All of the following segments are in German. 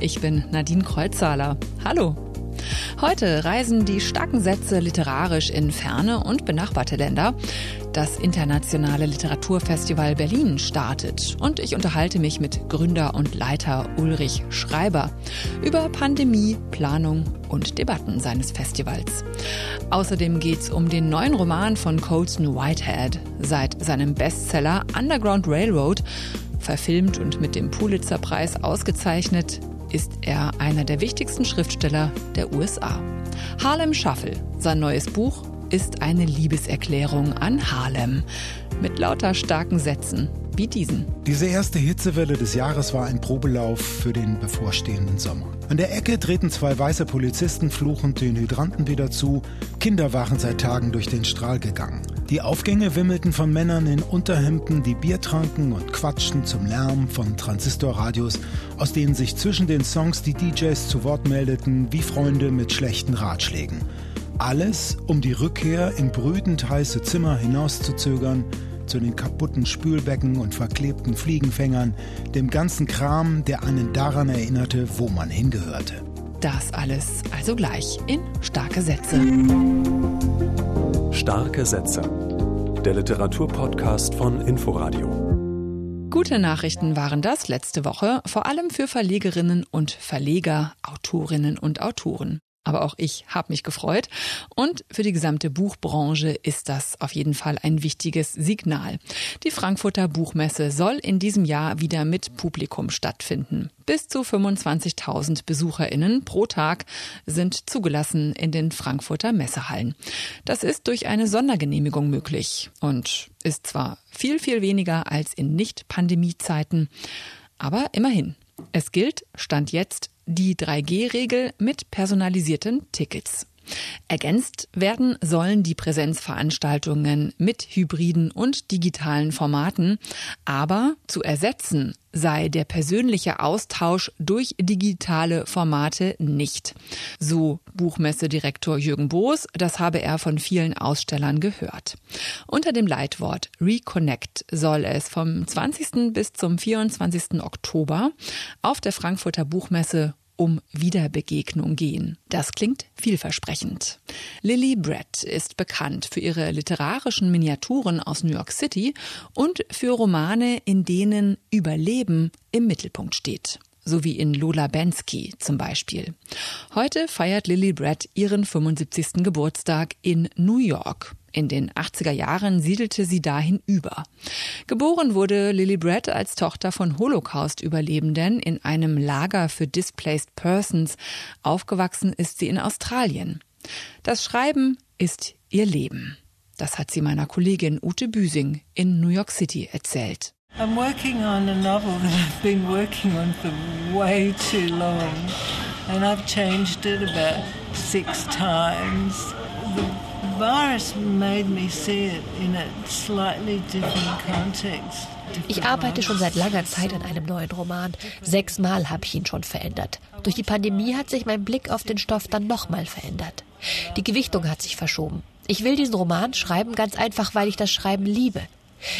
Ich bin Nadine Kreuzhaler. Hallo. Heute reisen die starken Sätze literarisch in ferne und benachbarte Länder. Das internationale Literaturfestival Berlin startet und ich unterhalte mich mit Gründer und Leiter Ulrich Schreiber über Pandemie, Planung und Debatten seines Festivals. Außerdem geht es um den neuen Roman von Colson Whitehead. Seit seinem Bestseller Underground Railroad verfilmt und mit dem Pulitzer-Preis ausgezeichnet, ist er einer der wichtigsten Schriftsteller der USA. Harlem Shuffle, sein neues Buch, ist eine Liebeserklärung an Harlem mit lauter starken Sätzen wie diesen. Diese erste Hitzewelle des Jahres war ein Probelauf für den bevorstehenden Sommer. An der Ecke treten zwei weiße Polizisten fluchend den Hydranten wieder zu. Kinder waren seit Tagen durch den Strahl gegangen. Die Aufgänge wimmelten von Männern in Unterhemden, die Bier tranken und quatschten zum Lärm von Transistorradios, aus denen sich zwischen den Songs die DJs zu Wort meldeten wie Freunde mit schlechten Ratschlägen. Alles, um die Rückkehr in brütend heiße Zimmer hinauszuzögern, zu den kaputten Spülbecken und verklebten Fliegenfängern, dem ganzen Kram, der einen daran erinnerte, wo man hingehörte. Das alles also gleich in starke Sätze. Starke Sätze. Der Literaturpodcast von Inforadio. Gute Nachrichten waren das letzte Woche, vor allem für Verlegerinnen und Verleger, Autorinnen und Autoren aber auch ich habe mich gefreut. Und für die gesamte Buchbranche ist das auf jeden Fall ein wichtiges Signal. Die Frankfurter Buchmesse soll in diesem Jahr wieder mit Publikum stattfinden. Bis zu 25.000 Besucherinnen pro Tag sind zugelassen in den Frankfurter Messehallen. Das ist durch eine Sondergenehmigung möglich und ist zwar viel, viel weniger als in Nicht-Pandemie-Zeiten, aber immerhin. Es gilt, Stand jetzt, die 3G-Regel mit personalisierten Tickets. Ergänzt werden sollen die Präsenzveranstaltungen mit hybriden und digitalen Formaten, aber zu ersetzen sei der persönliche Austausch durch digitale Formate nicht. So Buchmessedirektor Jürgen Boos, das habe er von vielen Ausstellern gehört. Unter dem Leitwort Reconnect soll es vom 20. bis zum 24. Oktober auf der Frankfurter Buchmesse um Wiederbegegnung gehen. Das klingt vielversprechend. Lily Brett ist bekannt für ihre literarischen Miniaturen aus New York City und für Romane, in denen Überleben im Mittelpunkt steht so wie in Lola Bensky zum Beispiel. Heute feiert Lily Brett ihren 75. Geburtstag in New York. In den 80er Jahren siedelte sie dahin über. Geboren wurde Lily Brett als Tochter von Holocaust-Überlebenden in einem Lager für Displaced Persons. Aufgewachsen ist sie in Australien. Das Schreiben ist ihr Leben. Das hat sie meiner Kollegin Ute Büsing in New York City erzählt. I'm working on a novel that I've been working on for way too long, and I've changed it about six times. The Ich arbeite schon seit langer Zeit an einem neuen Roman. Sechsmal habe ich ihn schon verändert. Durch die Pandemie hat sich mein Blick auf den Stoff dann nochmal verändert. Die Gewichtung hat sich verschoben. Ich will diesen Roman schreiben ganz einfach, weil ich das Schreiben liebe.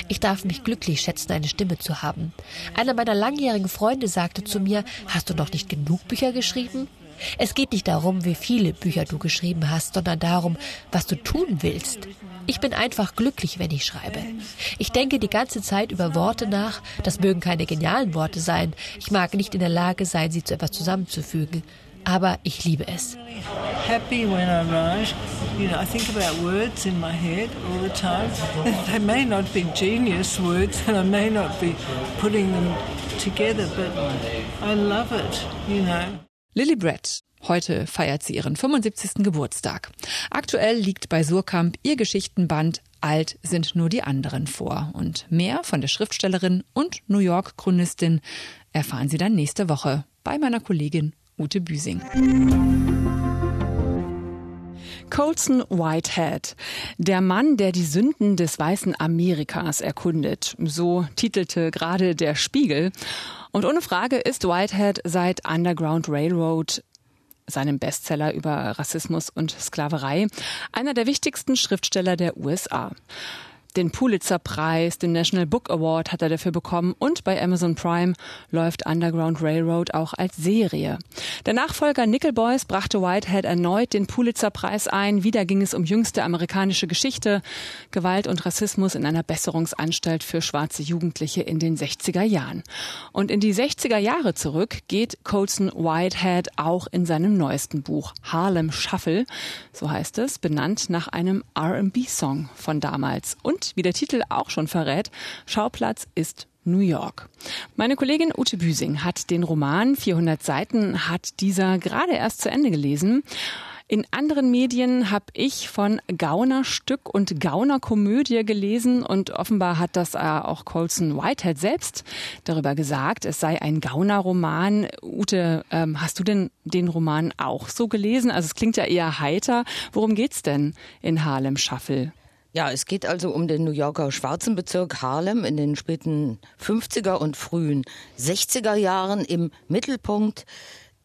Ich darf mich glücklich schätzen, eine Stimme zu haben. Einer meiner langjährigen Freunde sagte zu mir, hast du noch nicht genug Bücher geschrieben? Es geht nicht darum, wie viele Bücher du geschrieben hast, sondern darum, was du tun willst. Ich bin einfach glücklich, wenn ich schreibe. Ich denke die ganze Zeit über Worte nach. Das mögen keine genialen Worte sein. Ich mag nicht in der Lage sein, sie zu etwas zusammenzufügen aber ich liebe es. Happy when I write. You know, I think about words in my head all the time. They may not be genius words and I may not be putting them together, but you know. Lily Brett. Heute feiert sie ihren 75. Geburtstag. Aktuell liegt bei Surkamp ihr Geschichtenband Alt sind nur die anderen vor. Und mehr von der Schriftstellerin und New York-Chronistin erfahren Sie dann nächste Woche bei meiner Kollegin Ute Büsing. Colson Whitehead, der Mann, der die Sünden des weißen Amerikas erkundet. So titelte gerade der Spiegel. Und ohne Frage ist Whitehead seit Underground Railroad seinem Bestseller über Rassismus und Sklaverei, einer der wichtigsten Schriftsteller der USA. Den Pulitzer-Preis, den National Book Award hat er dafür bekommen und bei Amazon Prime läuft Underground Railroad auch als Serie. Der Nachfolger Nickel Boys brachte Whitehead erneut den Pulitzer-Preis ein. Wieder ging es um jüngste amerikanische Geschichte, Gewalt und Rassismus in einer Besserungsanstalt für schwarze Jugendliche in den 60er Jahren. Und in die 60er Jahre zurück geht Colson Whitehead auch in seinem neuesten Buch Harlem Shuffle, so heißt es, benannt nach einem R&B-Song von damals. Und wie der Titel auch schon verrät, Schauplatz ist New York. Meine Kollegin Ute Büsing hat den Roman 400 Seiten, hat dieser gerade erst zu Ende gelesen. In anderen Medien habe ich von Gaunerstück und Gaunerkomödie gelesen und offenbar hat das äh, auch Colson Whitehead selbst darüber gesagt, es sei ein Gaunerroman. Ute, ähm, hast du denn den Roman auch so gelesen? Also es klingt ja eher heiter. Worum geht's denn in Harlem Shuffle? Ja, es geht also um den New Yorker schwarzen Bezirk Harlem in den späten 50er und frühen 60er Jahren im Mittelpunkt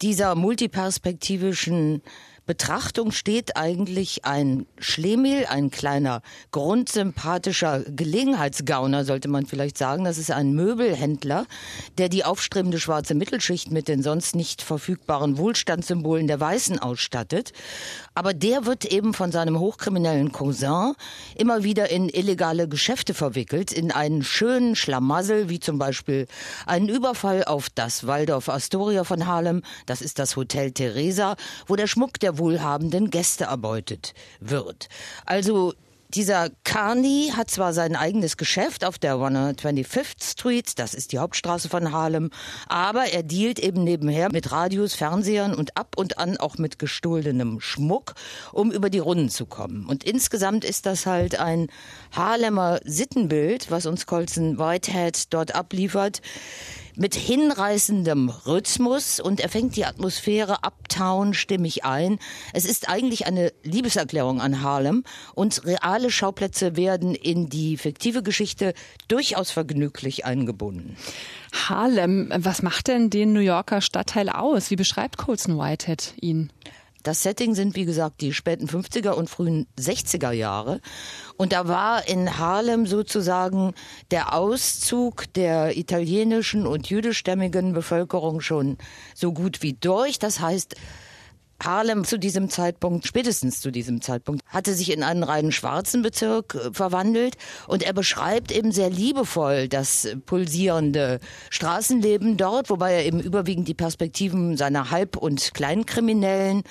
dieser multiperspektivischen Betrachtung steht eigentlich ein Schlemiel, ein kleiner, grundsympathischer Gelegenheitsgauner, sollte man vielleicht sagen. Das ist ein Möbelhändler, der die aufstrebende schwarze Mittelschicht mit den sonst nicht verfügbaren Wohlstandssymbolen der Weißen ausstattet. Aber der wird eben von seinem hochkriminellen Cousin immer wieder in illegale Geschäfte verwickelt, in einen schönen Schlamassel, wie zum Beispiel einen Überfall auf das Waldorf Astoria von Harlem, das ist das Hotel Teresa, wo der Schmuck der wohlhabenden Gäste erbeutet wird. Also dieser Carney hat zwar sein eigenes Geschäft auf der 125th Street, das ist die Hauptstraße von Harlem, aber er dealt eben nebenher mit Radios, Fernsehern und ab und an auch mit gestohlenem Schmuck, um über die Runden zu kommen. Und insgesamt ist das halt ein Harlemer Sittenbild, was uns Colson Whitehead dort abliefert mit hinreißendem Rhythmus und er fängt die Atmosphäre uptown stimmig ein. Es ist eigentlich eine Liebeserklärung an Harlem und reale Schauplätze werden in die fiktive Geschichte durchaus vergnüglich eingebunden. Harlem, was macht denn den New Yorker Stadtteil aus? Wie beschreibt Colson Whitehead ihn? Das Setting sind, wie gesagt, die späten 50er und frühen 60er Jahre. Und da war in Harlem sozusagen der Auszug der italienischen und jüdischstämmigen Bevölkerung schon so gut wie durch. Das heißt, Harlem zu diesem Zeitpunkt, spätestens zu diesem Zeitpunkt, hatte sich in einen reinen schwarzen Bezirk äh, verwandelt. Und er beschreibt eben sehr liebevoll das pulsierende Straßenleben dort, wobei er eben überwiegend die Perspektiven seiner Halb- und Kleinkriminellen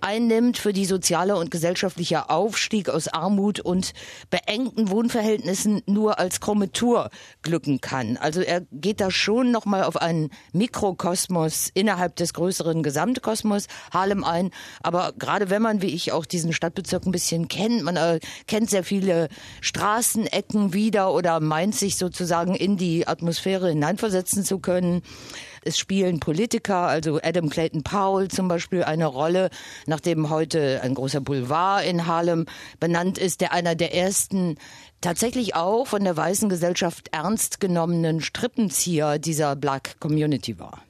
einnimmt für die soziale und gesellschaftliche Aufstieg aus Armut und beengten Wohnverhältnissen nur als Chrometur glücken kann. Also er geht da schon nochmal auf einen Mikrokosmos innerhalb des größeren Gesamtkosmos Harlem ein. Aber gerade wenn man, wie ich, auch diesen Stadtbezirk ein bisschen kennt, man äh, kennt sehr viele Straßenecken wieder oder meint sich sozusagen in die Atmosphäre hineinversetzen zu können. Es spielen Politiker, also Adam Clayton Powell zum Beispiel, eine Rolle, nachdem heute ein großer Boulevard in Harlem benannt ist, der einer der ersten tatsächlich auch von der weißen Gesellschaft ernst genommenen Strippenzieher dieser Black Community war.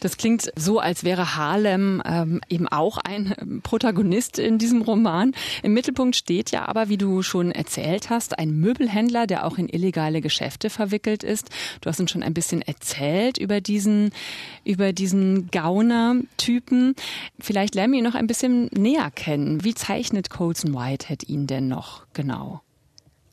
Das klingt so, als wäre Harlem ähm, eben auch ein ähm, Protagonist in diesem Roman. Im Mittelpunkt steht ja aber, wie du schon erzählt hast, ein Möbelhändler, der auch in illegale Geschäfte verwickelt ist. Du hast uns schon ein bisschen erzählt über diesen, über diesen Gauner-Typen. Vielleicht lernen wir ihn noch ein bisschen näher kennen. Wie zeichnet Colson Whitehead ihn denn noch genau?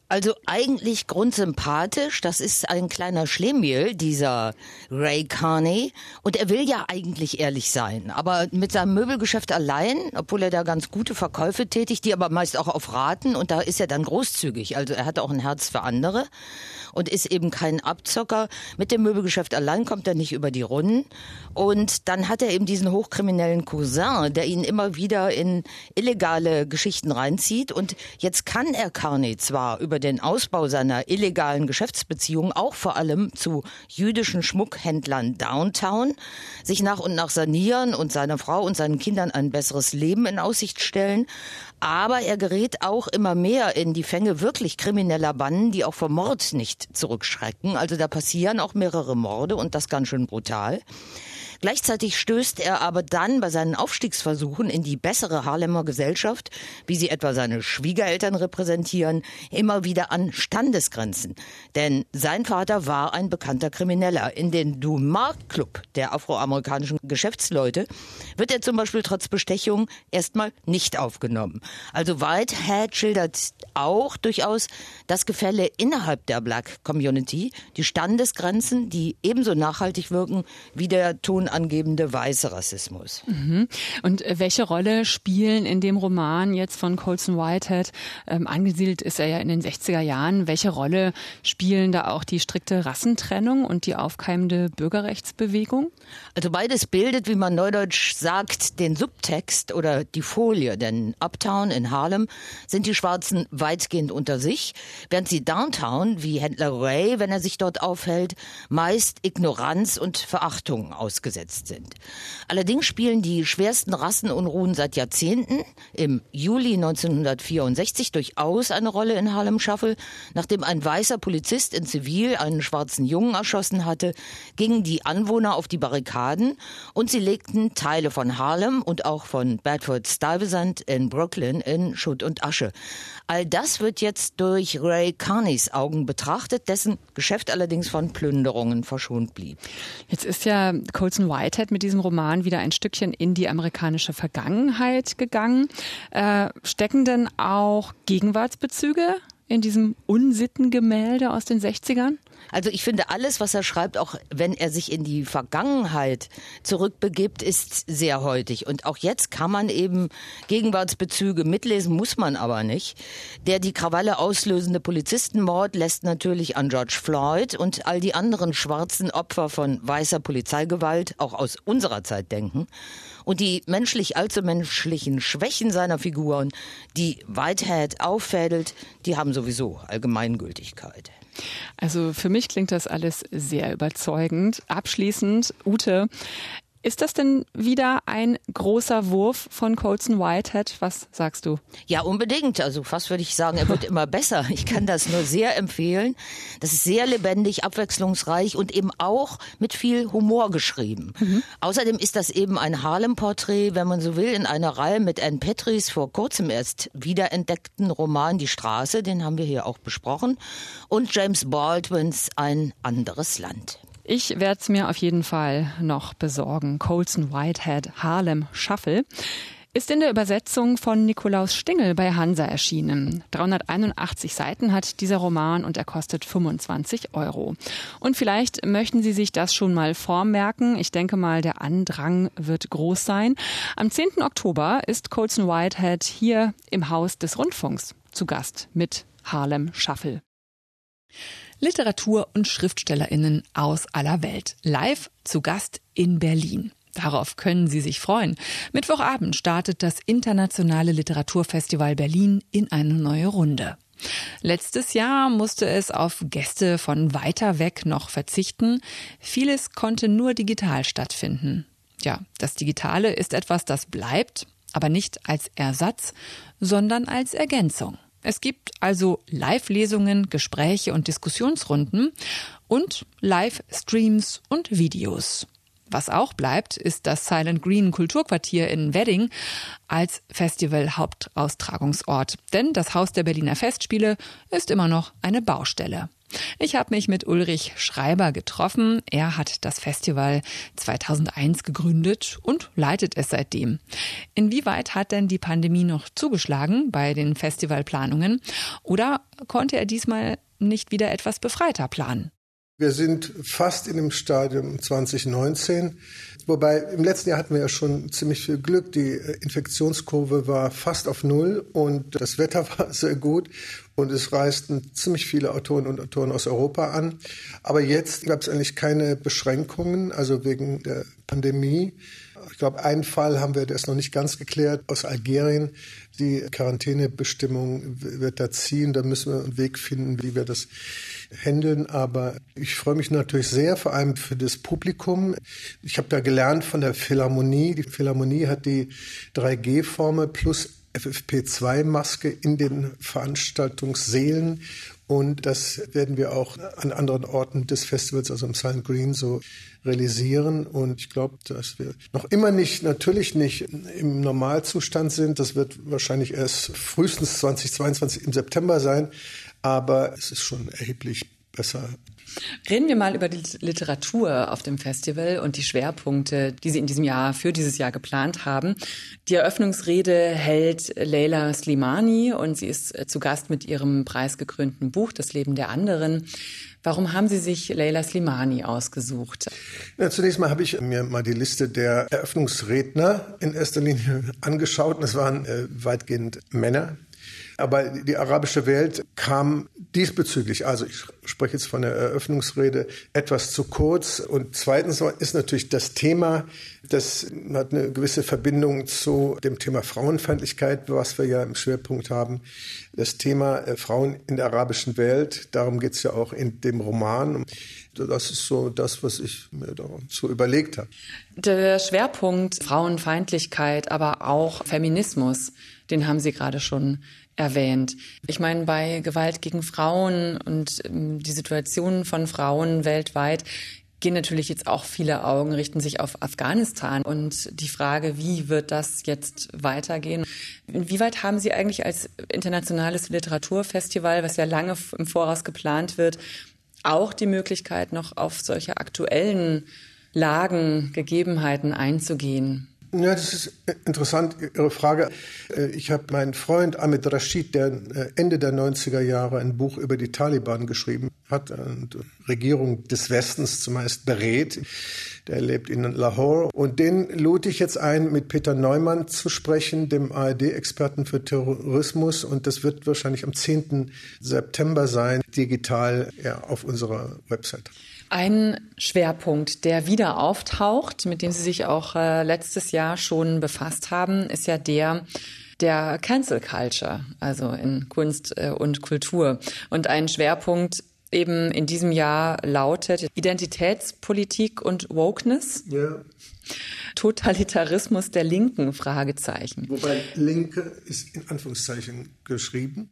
Also eigentlich grundsympathisch. Das ist ein kleiner Schlemiel, dieser Ray Carney. Und er will ja eigentlich ehrlich sein. Aber mit seinem Möbelgeschäft allein, obwohl er da ganz gute Verkäufe tätigt, die aber meist auch auf Raten. Und da ist er dann großzügig. Also er hat auch ein Herz für andere und ist eben kein Abzocker. Mit dem Möbelgeschäft allein kommt er nicht über die Runden. Und dann hat er eben diesen hochkriminellen Cousin, der ihn immer wieder in illegale Geschichten reinzieht. Und jetzt kann er Carney zwar über den Ausbau seiner illegalen Geschäftsbeziehungen auch vor allem zu jüdischen Schmuckhändlern Downtown sich nach und nach sanieren und seiner Frau und seinen Kindern ein besseres Leben in Aussicht stellen. Aber er gerät auch immer mehr in die Fänge wirklich krimineller Banden, die auch vor Mord nicht zurückschrecken. Also da passieren auch mehrere Morde und das ganz schön brutal. Gleichzeitig stößt er aber dann bei seinen Aufstiegsversuchen in die bessere Harlemer Gesellschaft, wie sie etwa seine Schwiegereltern repräsentieren, immer wieder an Standesgrenzen. Denn sein Vater war ein bekannter Krimineller. In den Dumar Club der afroamerikanischen Geschäftsleute wird er zum Beispiel trotz Bestechung erstmal nicht aufgenommen. Also Whitehead schildert auch durchaus das Gefälle innerhalb der Black Community, die Standesgrenzen, die ebenso nachhaltig wirken wie der tonangebende weiße Rassismus. Mhm. Und äh, welche Rolle spielen in dem Roman jetzt von Colson Whitehead, ähm, angesiedelt ist er ja in den 60er Jahren, welche Rolle spielen da auch die strikte Rassentrennung und die aufkeimende Bürgerrechtsbewegung? Also beides bildet, wie man neudeutsch sagt, den Subtext oder die Folie, denn Uptown in Harlem sind die Schwarzen weitgehend unter sich, während sie Downtown, wie Händler Ray, wenn er sich dort aufhält, meist Ignoranz und Verachtung ausgesetzt sind. Allerdings spielen die schwersten Rassenunruhen seit Jahrzehnten im Juli 1964 durchaus eine Rolle in Harlem Shuffle, nachdem ein weißer Polizist in Zivil einen schwarzen Jungen erschossen hatte, gingen die Anwohner auf die Barrikaden und sie legten Teile von Harlem und auch von Bedford Stuyvesant in Brooklyn in Schutt und Asche. All das wird jetzt durch Ray Carneys Augen betrachtet, dessen Geschäft allerdings von Plünderungen verschont blieb. Jetzt ist ja Colson Whitehead mit diesem Roman wieder ein Stückchen in die amerikanische Vergangenheit gegangen. Äh, stecken denn auch Gegenwartsbezüge in diesem Unsittengemälde aus den 60ern? Also ich finde, alles, was er schreibt, auch wenn er sich in die Vergangenheit zurückbegibt, ist sehr heutig. Und auch jetzt kann man eben Gegenwartsbezüge mitlesen, muss man aber nicht. Der die Krawalle auslösende Polizistenmord lässt natürlich an George Floyd und all die anderen schwarzen Opfer von weißer Polizeigewalt auch aus unserer Zeit denken. Und die menschlich allzu menschlichen Schwächen seiner Figuren, die Whitehead auffädelt, die haben sowieso Allgemeingültigkeit. Also für mich klingt das alles sehr überzeugend. Abschließend, Ute, ist das denn wieder ein großer Wurf von Colson Whitehead? Was sagst du? Ja, unbedingt. Also fast würde ich sagen, er wird immer besser. Ich kann das nur sehr empfehlen. Das ist sehr lebendig, abwechslungsreich und eben auch mit viel Humor geschrieben. Mhm. Außerdem ist das eben ein Harlem-Porträt, wenn man so will, in einer Reihe mit Anne Petris vor kurzem erst wiederentdeckten Roman Die Straße, den haben wir hier auch besprochen, und James Baldwins Ein anderes Land. Ich werde es mir auf jeden Fall noch besorgen. Colson Whitehead Harlem Shuffle ist in der Übersetzung von Nikolaus Stingel bei Hansa erschienen. 381 Seiten hat dieser Roman und er kostet 25 Euro. Und vielleicht möchten Sie sich das schon mal vormerken. Ich denke mal, der Andrang wird groß sein. Am 10. Oktober ist Colson Whitehead hier im Haus des Rundfunks zu Gast mit Harlem Shuffle. Literatur- und Schriftstellerinnen aus aller Welt. Live zu Gast in Berlin. Darauf können Sie sich freuen. Mittwochabend startet das Internationale Literaturfestival Berlin in eine neue Runde. Letztes Jahr musste es auf Gäste von weiter weg noch verzichten. Vieles konnte nur digital stattfinden. Ja, das Digitale ist etwas, das bleibt, aber nicht als Ersatz, sondern als Ergänzung. Es gibt also Live-Lesungen, Gespräche und Diskussionsrunden und Live-Streams und Videos. Was auch bleibt, ist das Silent Green Kulturquartier in Wedding als Festival-Hauptaustragungsort. Denn das Haus der Berliner Festspiele ist immer noch eine Baustelle. Ich habe mich mit Ulrich Schreiber getroffen. Er hat das Festival 2001 gegründet und leitet es seitdem. Inwieweit hat denn die Pandemie noch zugeschlagen bei den Festivalplanungen oder konnte er diesmal nicht wieder etwas befreiter planen? Wir sind fast in dem Stadium 2019. Wobei im letzten Jahr hatten wir ja schon ziemlich viel Glück. Die Infektionskurve war fast auf Null und das Wetter war sehr gut und es reisten ziemlich viele Autoren und Autoren aus Europa an. Aber jetzt gab es eigentlich keine Beschränkungen, also wegen der Pandemie. Ich glaube, einen Fall haben wir, der ist noch nicht ganz geklärt, aus Algerien. Die Quarantänebestimmung wird da ziehen. Da müssen wir einen Weg finden, wie wir das handeln. Aber ich freue mich natürlich sehr, vor allem für das Publikum. Ich habe da gelernt von der Philharmonie. Die Philharmonie hat die 3G-Formel plus FFP2-Maske in den Veranstaltungssälen. Und das werden wir auch an anderen Orten des Festivals, also im Silent Green, so realisieren. Und ich glaube, dass wir noch immer nicht, natürlich nicht im Normalzustand sind. Das wird wahrscheinlich erst frühestens 2022 im September sein. Aber es ist schon erheblich besser Reden wir mal über die Literatur auf dem Festival und die Schwerpunkte, die Sie in diesem Jahr für dieses Jahr geplant haben. Die Eröffnungsrede hält Leila Slimani und sie ist äh, zu Gast mit ihrem preisgekrönten Buch Das Leben der anderen. Warum haben Sie sich Leila Slimani ausgesucht? Ja, zunächst mal habe ich mir mal die Liste der Eröffnungsredner in erster Linie angeschaut. Es waren äh, weitgehend Männer, aber die arabische Welt kam diesbezüglich, also ich spreche jetzt von der Eröffnungsrede, etwas zu kurz. Und zweitens ist natürlich das Thema, das hat eine gewisse Verbindung zu dem Thema Frauenfeindlichkeit, was wir ja im Schwerpunkt haben. Das Thema äh, Frauen in der arabischen Welt, darum geht es ja auch in dem Roman. Das ist so das, was ich mir dazu überlegt habe. Der Schwerpunkt Frauenfeindlichkeit, aber auch Feminismus, den haben Sie gerade schon erwähnt. Ich meine, bei Gewalt gegen Frauen und ähm, die Situation von Frauen weltweit gehen natürlich jetzt auch viele Augen, richten sich auf Afghanistan und die Frage, wie wird das jetzt weitergehen? Inwieweit haben Sie eigentlich als internationales Literaturfestival, was ja lange im Voraus geplant wird, auch die Möglichkeit, noch auf solche aktuellen Lagen, Gegebenheiten einzugehen? Ja, das ist interessant, Ihre Frage. Äh, ich habe meinen Freund Ahmed Rashid, der äh, Ende der 90er Jahre ein Buch über die Taliban geschrieben hat und Regierung des Westens zumeist berät. Der lebt in Lahore. Und den lud ich jetzt ein, mit Peter Neumann zu sprechen, dem ARD-Experten für Terrorismus. Und das wird wahrscheinlich am 10. September sein, digital ja, auf unserer Website. Ein Schwerpunkt, der wieder auftaucht, mit dem Sie sich auch äh, letztes Jahr schon befasst haben, ist ja der der Cancel Culture, also in Kunst äh, und Kultur. Und ein Schwerpunkt eben in diesem Jahr lautet Identitätspolitik und Wokeness. Ja. Totalitarismus der Linken? Fragezeichen. Wobei Linke ist in Anführungszeichen geschrieben.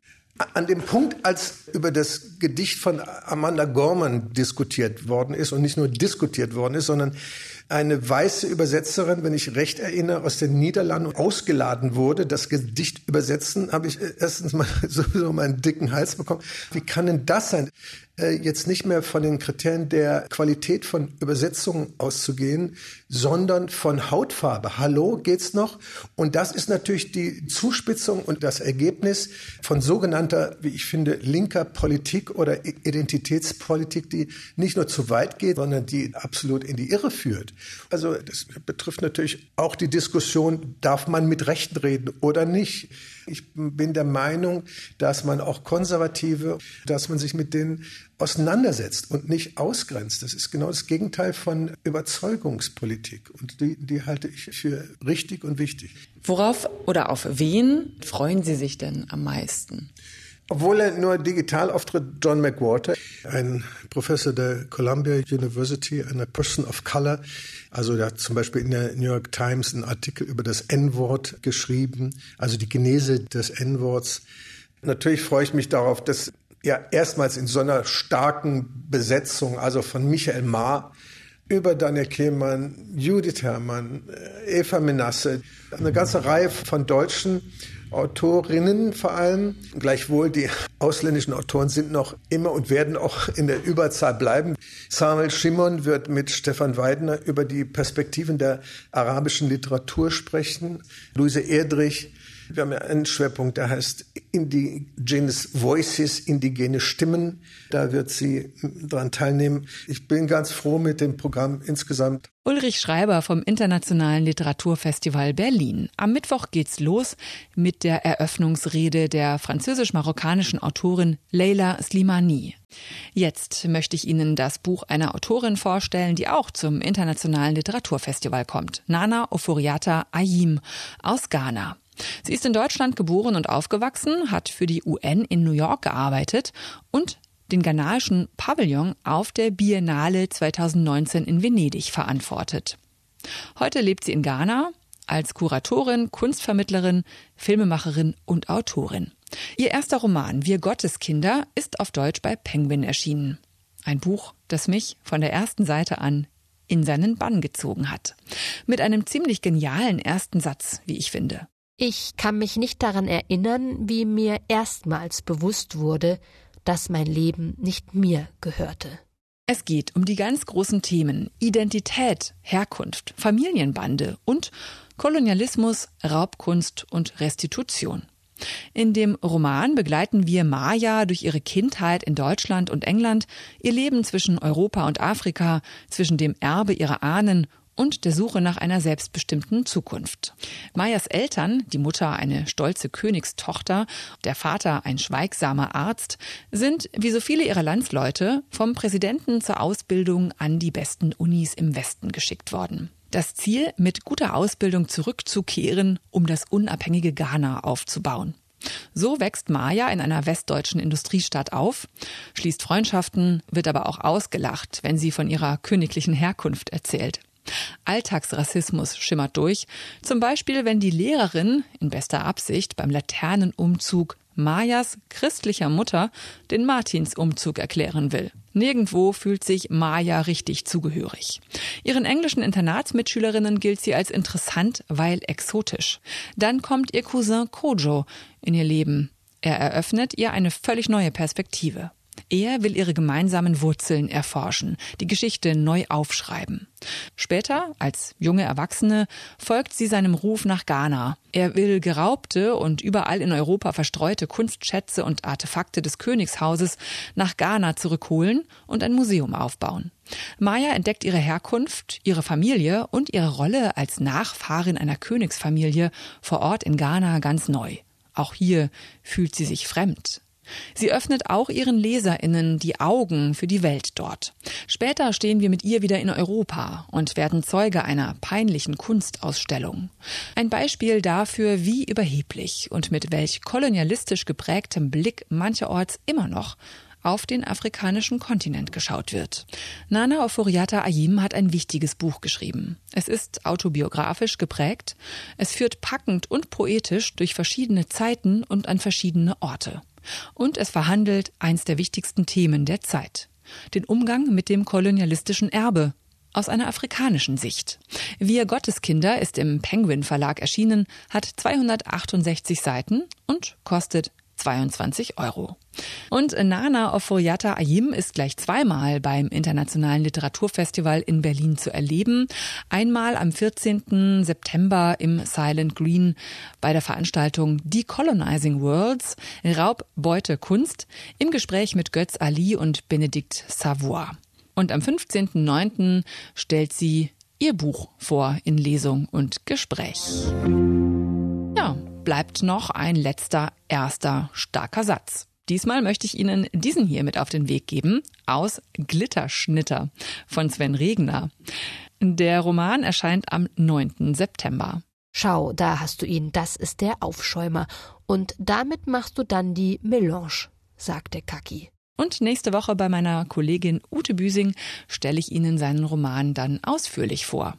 An dem Punkt, als über das Gedicht von Amanda Gorman diskutiert worden ist und nicht nur diskutiert worden ist, sondern eine weiße Übersetzerin, wenn ich recht erinnere, aus den Niederlanden ausgeladen wurde, das Gedicht übersetzen, habe ich erstens mal sowieso meinen dicken Hals bekommen. Wie kann denn das sein? Äh, jetzt nicht mehr von den Kriterien der Qualität von Übersetzungen auszugehen, sondern von Hautfarbe. Hallo, geht's noch? Und das ist natürlich die Zuspitzung und das Ergebnis von sogenannter, wie ich finde, linker Politik oder Identitätspolitik, die nicht nur zu weit geht, sondern die absolut in die Irre führt. Also das betrifft natürlich auch die Diskussion, darf man mit Rechten reden oder nicht? Ich bin der Meinung, dass man auch Konservative, dass man sich mit denen auseinandersetzt und nicht ausgrenzt. Das ist genau das Gegenteil von Überzeugungspolitik. Und die, die halte ich für richtig und wichtig. Worauf oder auf wen freuen Sie sich denn am meisten? Obwohl er nur digital auftritt, John McWhorter, ein Professor der Columbia University, eine Person of Color. Also er hat zum Beispiel in der New York Times einen Artikel über das N-Wort geschrieben, also die Genese des N-Worts. Natürlich freue ich mich darauf, dass ja erstmals in so einer starken Besetzung, also von Michael Mahr über Daniel Kehlmann, Judith Herrmann, Eva Menasse, eine ganze Reihe von Deutschen Autorinnen vor allem. Gleichwohl, die ausländischen Autoren sind noch immer und werden auch in der Überzahl bleiben. Samuel Schimon wird mit Stefan Weidner über die Perspektiven der arabischen Literatur sprechen. Luise Erdrich wir haben ja einen Schwerpunkt, der heißt Indigenous Voices, indigene Stimmen. Da wird sie daran teilnehmen. Ich bin ganz froh mit dem Programm insgesamt. Ulrich Schreiber vom Internationalen Literaturfestival Berlin. Am Mittwoch geht's los mit der Eröffnungsrede der französisch-marokkanischen Autorin Leila Slimani. Jetzt möchte ich Ihnen das Buch einer Autorin vorstellen, die auch zum Internationalen Literaturfestival kommt. Nana Oforiata Ayim aus Ghana. Sie ist in Deutschland geboren und aufgewachsen, hat für die UN in New York gearbeitet und den ghanaischen Pavillon auf der Biennale 2019 in Venedig verantwortet. Heute lebt sie in Ghana, als Kuratorin, Kunstvermittlerin, Filmemacherin und Autorin. Ihr erster Roman Wir Gotteskinder ist auf Deutsch bei Penguin erschienen. Ein Buch, das mich von der ersten Seite an in seinen Bann gezogen hat. Mit einem ziemlich genialen ersten Satz, wie ich finde. Ich kann mich nicht daran erinnern, wie mir erstmals bewusst wurde, dass mein Leben nicht mir gehörte. Es geht um die ganz großen Themen Identität, Herkunft, Familienbande und Kolonialismus, Raubkunst und Restitution. In dem Roman begleiten wir Maya durch ihre Kindheit in Deutschland und England, ihr Leben zwischen Europa und Afrika, zwischen dem Erbe ihrer Ahnen und der Suche nach einer selbstbestimmten Zukunft. Mayas Eltern, die Mutter eine stolze Königstochter, der Vater ein schweigsamer Arzt, sind, wie so viele ihrer Landsleute, vom Präsidenten zur Ausbildung an die besten Unis im Westen geschickt worden. Das Ziel, mit guter Ausbildung zurückzukehren, um das unabhängige Ghana aufzubauen. So wächst Maya in einer westdeutschen Industriestadt auf, schließt Freundschaften, wird aber auch ausgelacht, wenn sie von ihrer königlichen Herkunft erzählt. Alltagsrassismus schimmert durch, zum Beispiel wenn die Lehrerin in bester Absicht beim Laternenumzug Mayas christlicher Mutter den Martinsumzug erklären will. Nirgendwo fühlt sich Maya richtig zugehörig. Ihren englischen Internatsmitschülerinnen gilt sie als interessant, weil exotisch. Dann kommt ihr Cousin Kojo in ihr Leben. Er eröffnet ihr eine völlig neue Perspektive. Er will ihre gemeinsamen Wurzeln erforschen, die Geschichte neu aufschreiben. Später, als junge Erwachsene, folgt sie seinem Ruf nach Ghana. Er will geraubte und überall in Europa verstreute Kunstschätze und Artefakte des Königshauses nach Ghana zurückholen und ein Museum aufbauen. Maya entdeckt ihre Herkunft, ihre Familie und ihre Rolle als Nachfahrin einer Königsfamilie vor Ort in Ghana ganz neu. Auch hier fühlt sie sich fremd. Sie öffnet auch ihren Leserinnen die Augen für die Welt dort. Später stehen wir mit ihr wieder in Europa und werden Zeuge einer peinlichen Kunstausstellung. Ein Beispiel dafür, wie überheblich und mit welch kolonialistisch geprägtem Blick mancherorts immer noch auf den afrikanischen Kontinent geschaut wird. Nana Oforiata Ayim hat ein wichtiges Buch geschrieben. Es ist autobiografisch geprägt. Es führt packend und poetisch durch verschiedene Zeiten und an verschiedene Orte. Und es verhandelt eins der wichtigsten Themen der Zeit. Den Umgang mit dem kolonialistischen Erbe aus einer afrikanischen Sicht. Wir Gotteskinder ist im Penguin Verlag erschienen, hat 268 Seiten und kostet 22 Euro. Und Nana Ofoyata Ayim ist gleich zweimal beim Internationalen Literaturfestival in Berlin zu erleben. Einmal am 14. September im Silent Green bei der Veranstaltung Decolonizing Worlds, Raub, Beute, Kunst im Gespräch mit Götz Ali und Benedikt Savoy. Und am 15.09. stellt sie ihr Buch vor in Lesung und Gespräch. Bleibt noch ein letzter, erster, starker Satz. Diesmal möchte ich Ihnen diesen hier mit auf den Weg geben, aus Glitterschnitter von Sven Regner. Der Roman erscheint am 9. September. Schau, da hast du ihn, das ist der Aufschäumer. Und damit machst du dann die Melange, sagte Kaki. Und nächste Woche bei meiner Kollegin Ute Büsing stelle ich Ihnen seinen Roman dann ausführlich vor.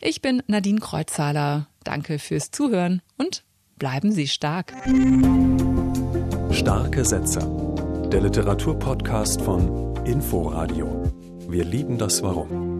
Ich bin Nadine Kreuzzahler. Danke fürs Zuhören und Bleiben Sie stark. Starke Sätze. Der Literaturpodcast von Inforadio. Wir lieben das Warum.